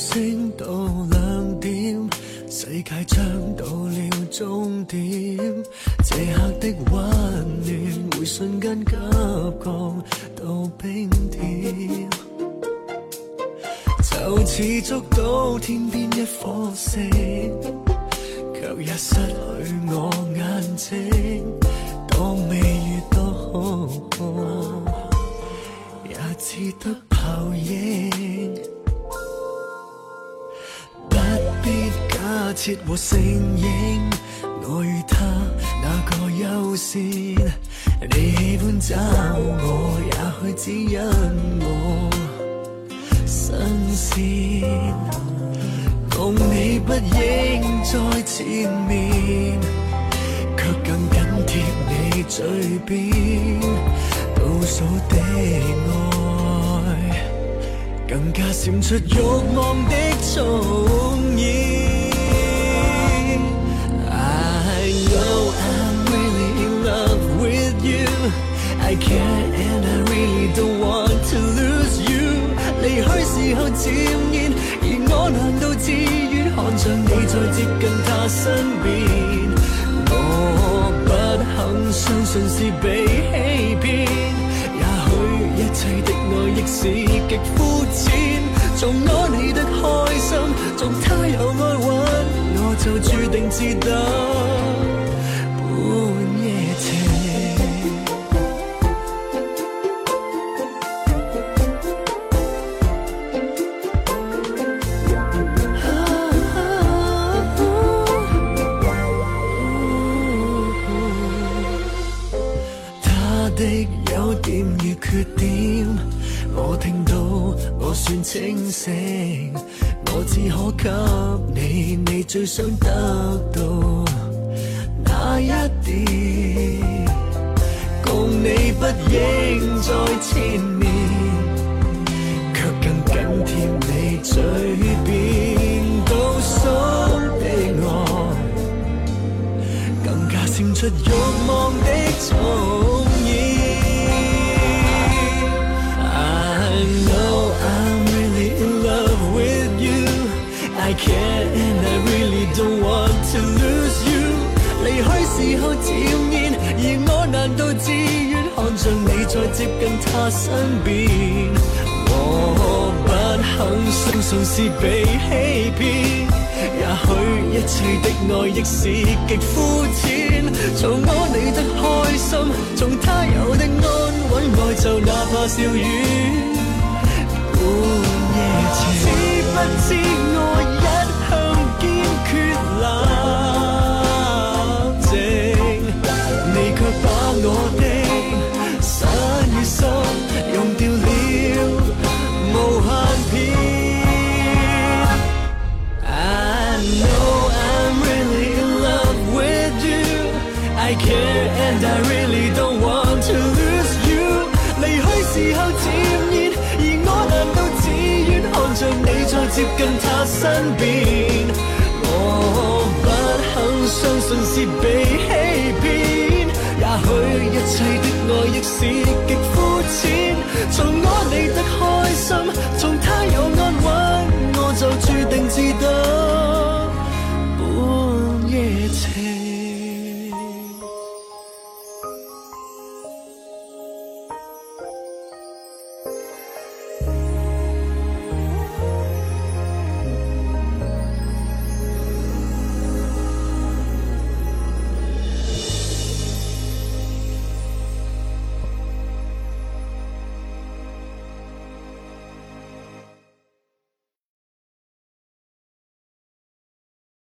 升到两点，世界将到了终点。这刻的温暖会瞬间急降到冰点。就似捉到天边一颗星，却也失去我眼睛。当未遇到，好，也只得。切和声音，我与他哪个优先？你喜欢找我，也许只因我新鲜。共你不应再缠面，却更紧贴你嘴边，倒数的爱，更加闪出欲望的重演。i can and i really don't want to lose you 离开时候渐然而我难道自愿看着你再接近他身边我不肯相信是被欺骗也许一切的爱亦是极肤浅从我你的开心从他有爱玩我就注定值得的优点与缺点，我听到，我算清醒，我只可给你你最想得到那一点，共你不应在前面，却更紧贴你嘴边。时候渐现，而我难道自愿看着你再接近他身边？我不肯相信是被欺骗，也许一切的爱亦是极肤浅。从我你得开心，从他有的安稳爱就哪怕笑语，半夜前。I care and I really don't want to lose you。离去时候渐然，而我难道只愿看着你再接近他身边？我不肯相信是被欺骗，也许一切的爱亦是极肤浅。从我嚟得开心，从